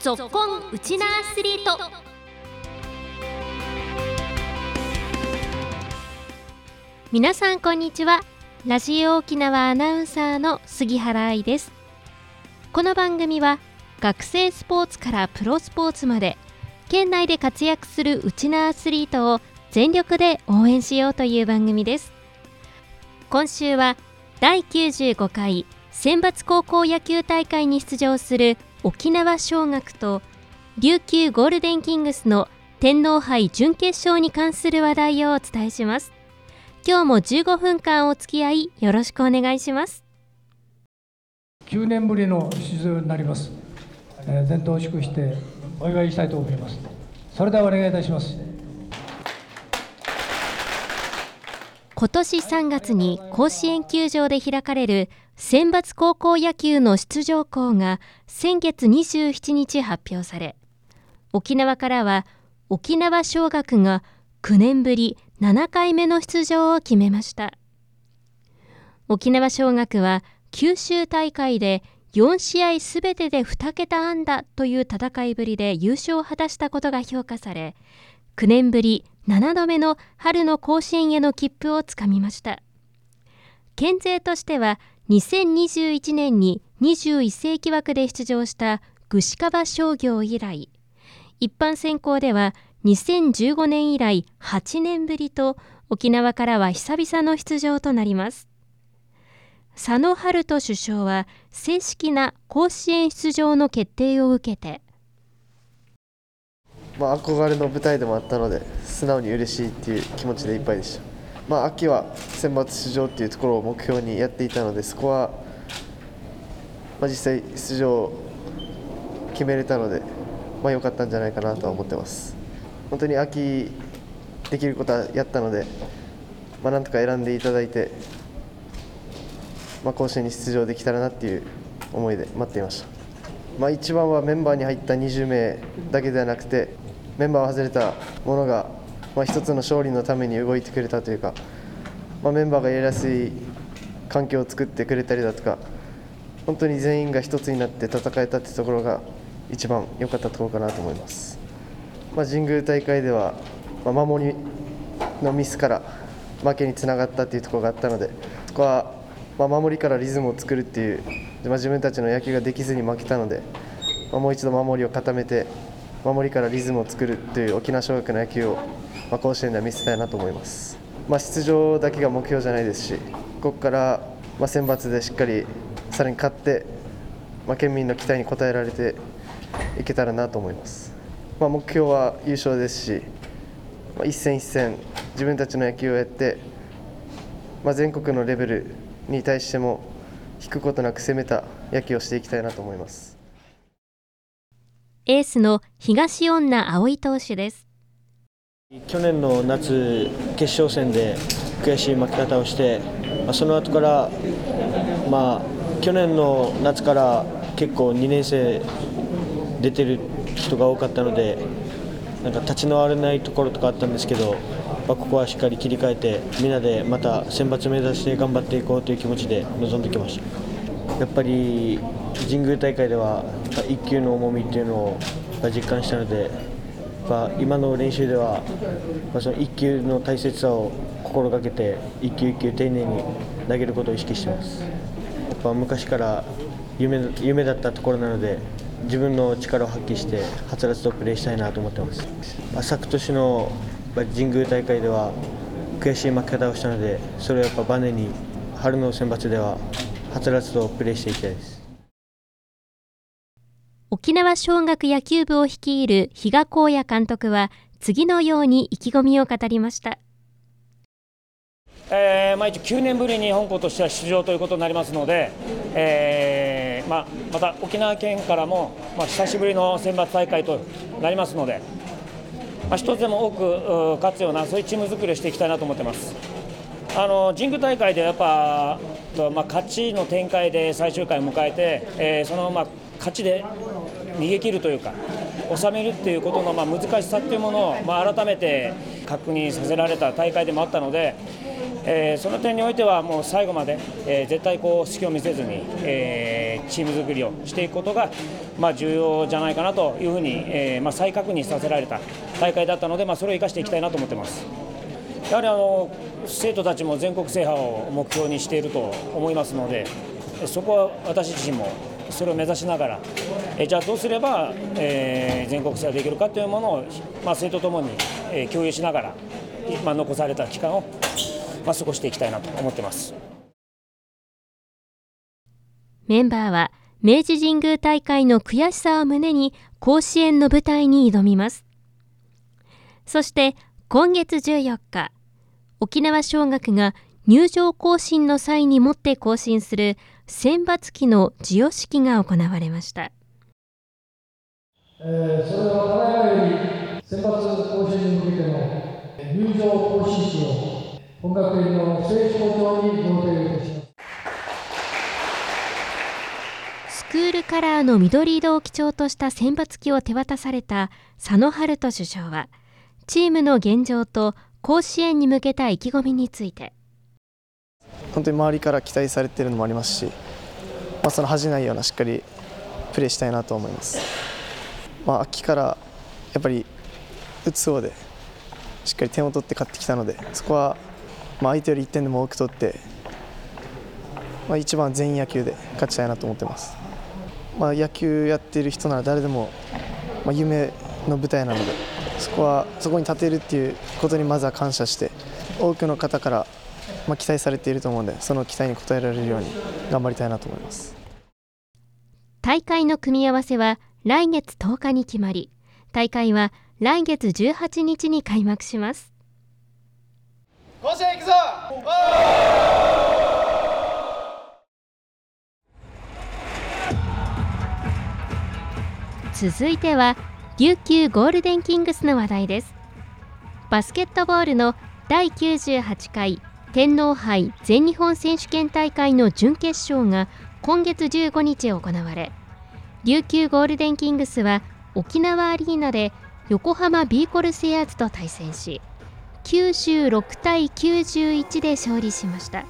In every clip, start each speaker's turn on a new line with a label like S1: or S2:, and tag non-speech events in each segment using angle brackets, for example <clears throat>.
S1: ぞっこんウチナアスリート。皆さんこんにちは。ラジオ沖縄アナウンサーの杉原愛です。この番組は学生スポーツからプロスポーツまで県内で活躍するウチナアスリートを全力で応援しようという番組です。今週は第95回選抜高校野球大会に出場する沖縄尚学と琉球ゴールデンキングスの天皇杯準決勝に関する話題をお伝えします。今日も15分間お付き合いよろしくお願いします。
S2: 9年ぶりの出場になります、えー、伝統を祝してお祝いしたいと思います。それではお願いいたします。
S1: 今年3月に甲子園球場で開かれる選抜高校野球の出場校が先月27日発表され沖縄からは沖縄尚学が9年ぶり7回目の出場を決めました。沖縄尚学は九州大会で4試合すべてで2桁安打という戦いぶりで優勝を果たしたことが評価され9年ぶり7度目の春の甲子園への切符をつかみました。県勢としては2021年に21世紀枠で出場した串川商業以来一般選考では2015年以来8年ぶりと沖縄からは久々の出場となります。佐野春人首相は正式な甲子園出場の決定を受けて。
S3: まあ、憧れの舞台でもあったので素直に嬉しいっていう気持ちでいっぱいでした、まあ、秋は選抜出場っていうところを目標にやっていたのでそこは、まあ、実際出場を決めれたので、まあ、良かったんじゃないかなとは思ってます。本当に秋できることはやったので、まあ、なんとか選んでいただいて、まあ、甲子園に出場できたらなっていう思いで待っていました、まあ、一番はメンバーに入った20名だけではなくてメンバーを外れたものが、まあ、一つの勝利のために動いてくれたというか、まあ、メンバーがやりやすい環境を作ってくれたりだとか本当に全員が一つになって戦えたってところが一番良かったところかなと思います、まあ、神宮大会では、まあ、守りのミスから負けにつながったっていうところがあったのでそこは、まあ、守りからリズムを作るっていう、まあ、自分たちの野球ができずに負けたので、まあ、もう一度守りを固めて守りからリズムを作るという沖縄尚学の野球を、まあ、甲子園では見せたいなと思います、まあ、出場だけが目標じゃないですしここから、まあ、選抜でしっかりさらに勝って、まあ、県民の期待に応えられていけたらなと思います、まあ、目標は優勝ですし、まあ、一戦一戦自分たちの野球をやって、まあ、全国のレベルに対しても引くことなく攻めた野球をしていきたいなと思います。
S1: エースの東恩納葵投手です。
S4: 去年の夏決勝戦で悔しい負け方をして、ま、その後から、まあ、去年の夏から結構2年生出てる人が多かったのでなんか立ち直れないところとかあったんですけど、ま、ここはしっかり切り替えてみんなでまた選抜目指して頑張っていこうという気持ちで臨んできました。やっぱり神宮大会では1球の重みっていうのを実感したので今の練習ではまその1球の大切さを心がけて1球1球丁寧に投げることを意識してます。やっぱ昔から夢夢だったところなので自分の力を発揮してはつらつとプレーしたいなと思ってます。昨年の神宮大会では悔しい負け方をしたのでそれをやっぱバネに春の選抜でははつらつとプレーしていきたいです。
S1: 沖縄尚学野球部を率いる比嘉光也監督は次のように意気込みを語りました。
S5: えーまあ、9年ぶりに本校としては出場ということになりますので、えーまあ、また沖縄県からも、まあ、久しぶりの選抜大会となりますので、まあ、一つでも多く勝つようなそういうチーム作りをしていきたいなと思ってます。あの神宮大会でやっぱ、まあ、勝ちの展開で最終回を迎えて、えー、そのまあ勝ちで逃げ切るというか収めるっていうことのま難しさっていうものをま改めて確認させられた大会でもあったので、えー、その点においてはもう最後まで、えー、絶対こう隙を見せずに、えー、チーム作りをしていくことが、まあ、重要じゃないかなというふうに、えーまあ、再確認させられた大会だったので、まあ、それを生かしていきたいなと思ってます。やはりあの生徒たちも全国制覇を目標にしていると思いますのでそこは私自身もそれを目指しながらえじゃあどうすれば、えー、全国制覇できるかというものを、まあ、生徒ともに、えー、共有しながら、まあ、残された期間を、まあ、過ごしていきたいなと思ってます。
S1: メンバーは明治神宮大会の悔しさを胸に甲子園の舞台に挑みます。そして今月14日沖縄尚学が入場行進の際にもって行進する選抜機の授与式が行われました、
S2: えー、それではただいまより選抜に向けての入場行進式を本学院の正式校長にいたします。
S1: スクールカラーの緑色を基調とした選抜機を手渡された佐野春人首相はチームの現状と甲子園に向けた意気込みについて
S3: 本当に周りから期待されているのもありますし、まあ、その恥じないようなしっかりプレーしたいなと思います、まあ、秋からやっぱり打つ方でしっかり点を取って勝ってきたのでそこはまあ相手より1点でも多く取って、まあ、一番全員野球で勝ちたいなと思ってます、まあ、野球やっている人なら誰でも、まあ、夢の舞台なのでそこはそこに立てるっていうことにまずは感謝して多くの方からまあ期待されていると思うのでその期待に応えられるように頑張りたいなと思います。
S1: 大会の組み合わせは来月10日に決まり大会は来月18日に開幕します。甲子園行くぞ！続いては琉球ゴールデンキングスの話題です。バスケットボールの第98回天皇杯全日本選手権大会の準決勝が今月15日行われ琉球ゴールデンキングスは沖縄アリーナで横浜ビーコルセアーズと対戦し96対91で勝利しました。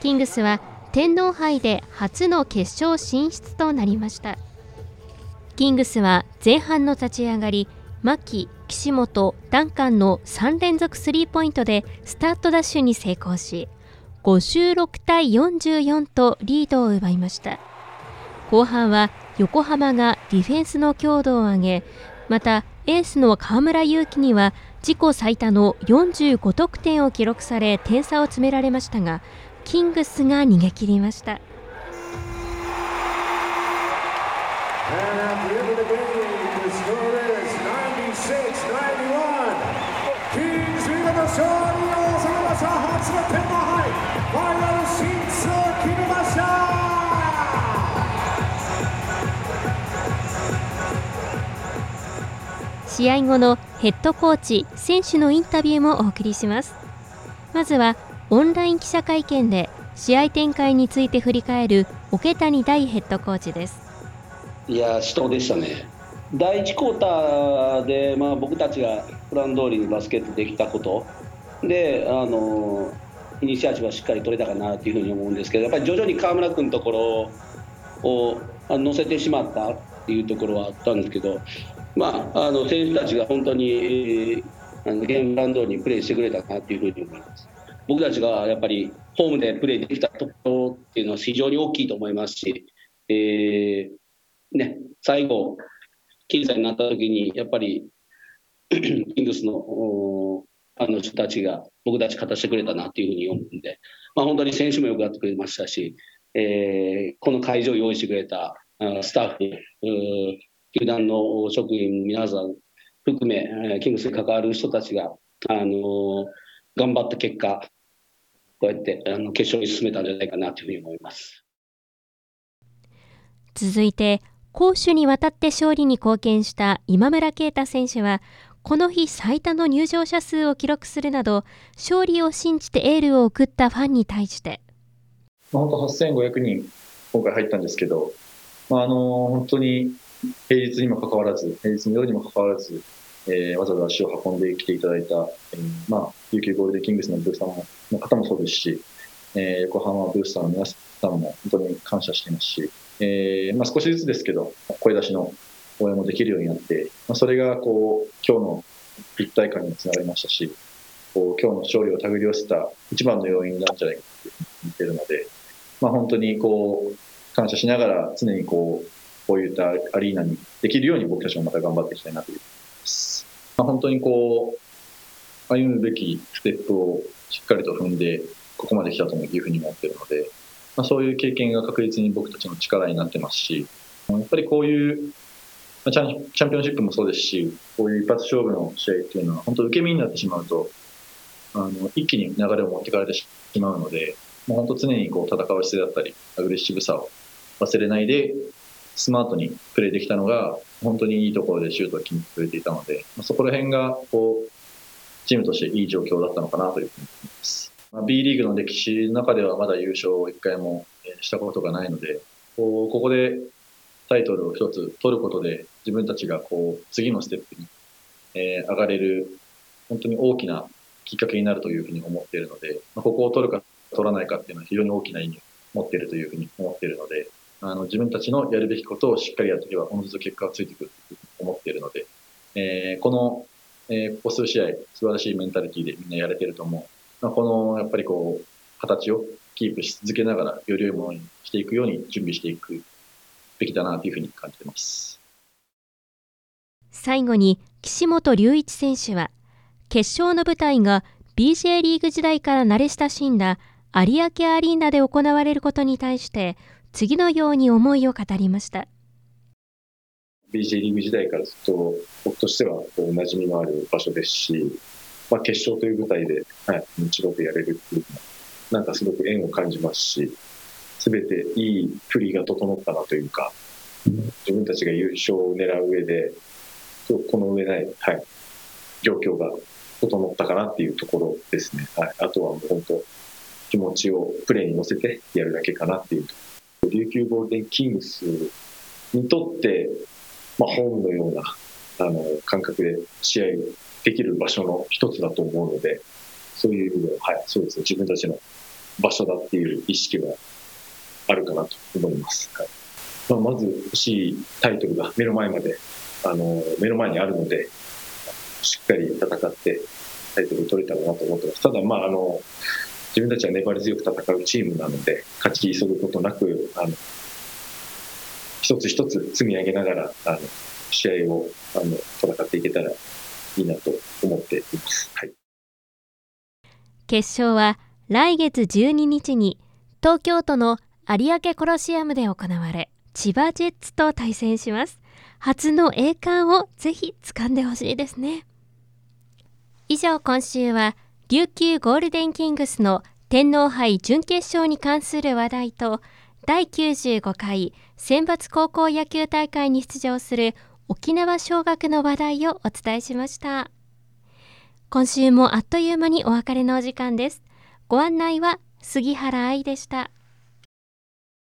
S1: キングスは天皇杯で初の決勝進出となりました。キングスは前半の立ち上がり牧、岸本、ダンカンの3連続スリーポイントでスタートダッシュに成功し56対44とリードを奪いました後半は横浜がディフェンスの強度を上げまたエースの河村勇輝には自己最多の45得点を記録され点差を詰められましたがキングスが逃げ切りました。試合後のヘッドコーチ選手のインタビューもお送りします。まずはオンライン記者会見で試合展開について振り返る桶谷大ヘッドコーチです。
S6: いや死闘でしたね。第1クォーターで、まあ、僕たちがプラン通りにバスケットできたことであのイニシアチブはしっかり取れたかなというふうに思うんですけどやっぱり徐々に河村君のところを乗せてしまったっていうところはあったんですけど、まあ、あの選手たちが本当に、えー、あのゲームプラウンドにプレーしてくれたなというふうに思います。僕たちがやっぱりホームでプレーできたところっていうのは非常に大きいと思いますし、えーね、最後、僅差になった時にやっぱり <clears throat> キングスのあの人たちが僕たち勝たせてくれたなというふうに思うんで、まあ、本当に選手もよくやってくれましたし、えー、この会場を用意してくれたスタッフ、球団の職員皆さん含め、キングスに関わる人たちが、あの頑張った結果、こうやってあの決勝に進めたんじゃないかなというふうに思います。
S1: 続いて、攻守にわたって勝利に貢献した今村啓太選手は、この日最多の入場者数を記録するなど、勝利を信じてエールを送ったファンに対して。
S7: 本当8500人今回入ったんですけど、まあ、あの本当に平日にもかかわらず、平日の夜にもかかわらず、えー、わざわざ足を運んできていただいた、えー、まあ、琉球ゴールデンキングスのブースターの方もそうですし、えー、横浜ブースターの皆さんも本当に感謝していますし、えーまあ、少しずつですけど、声出しの応援もできるようになって、まあ、それがこう今日の一体感につながりましたし、こう今日の勝利を手繰り寄せた一番の要因なんじゃないかと言っているので、まあ、本当にこう感謝しながら常にこうこういったアリーナにできるように僕たちもまた頑張っていきたいなというます。まあ、本当にこう歩むべきステップをしっかりと踏んでここまで来たというふうに思っているので、まあ、そういう経験が確実に僕たちの力になってますしやっぱりこういうチャチャンピオンシップもそうですしこういう一発勝負の試合っていうのは本当受け身になってしまうとあの一気に流れを持っていかれてしまうのでもう本当常にこう戦う姿勢だったりアグレッシブさを忘れないでスマートにプレーできたのが本当にいいところでシュートを決めてくれていたのでまあそこら辺がこうチームとしていい状況だったのかなというふうに思います。B リーグの歴史の中ではまだ優勝を1回もしたことがないのでここでタイトルを1つ取ることで自分たちがこう次のステップに、え上がれる本当に大きなきっかけになるというふうに思っているので、ここを取るか取らないかっていうのは非常に大きな意味を持っているというふうに思っているのであの自分たちのやるべきことをしっかりやっていけばおのずと結果がついてくると思っているので、えー、この、えー、ここ数試合素晴らしいメンタリティでみんなやれてると思う、まあ、このやっぱりこう形をキープし続けながらより良いものにしていくように準備していくべきだなというふうに感じてます。
S1: 最後に岸本隆一選手は決勝の舞台が BJ リーグ時代から慣れ親しんだ有明アリーナで行われることに対して次のように思いを語りました。
S7: BJ リーグ時代からずっと僕としてはこう馴染みのある場所ですし、まあ、決勝という舞台で、はい、日曜日やれるっていうのはなんかすごく縁を感じますし全ていい振りが整ったなというか自分たちが優勝を狙う上でこの上ない、はい、状況が整ったかなっていうところですね、はい、あとはもう本当気持ちをプレーに乗せてやるだけかなっていうと琉球ゴールデンキングスにとって、まあ、ホームのようなあの感覚で試合できる場所の一つだと思うので、そういう意味では、はい、そうですね、自分たちの場所だっていう意識はあるかなと思います。はいまあ、まず欲しいタイトルが目の前まで、あの目の前にあるので、しっかり戦ってタイトル取れたらなと思ってます。ただ、まああの自分たちは粘り強く戦うチームなので勝ち急ぐことなくあの一つ一つ積み上げながらあの試合をあの戦っていけたらいいなと思っています、はい、
S1: 決勝は来月12日に東京都の有明コロシアムで行われ千葉ジェッツと対戦します。初の栄冠をぜひ掴んでほしいですね。以上今週は琉球ゴールデンキングスの天皇杯準決勝に関する話題と第95回選抜高校野球大会に出場する沖縄尚学の話題をお伝えしました。今週もあっという間にお別れのお時間です。ご案内は杉原愛でした。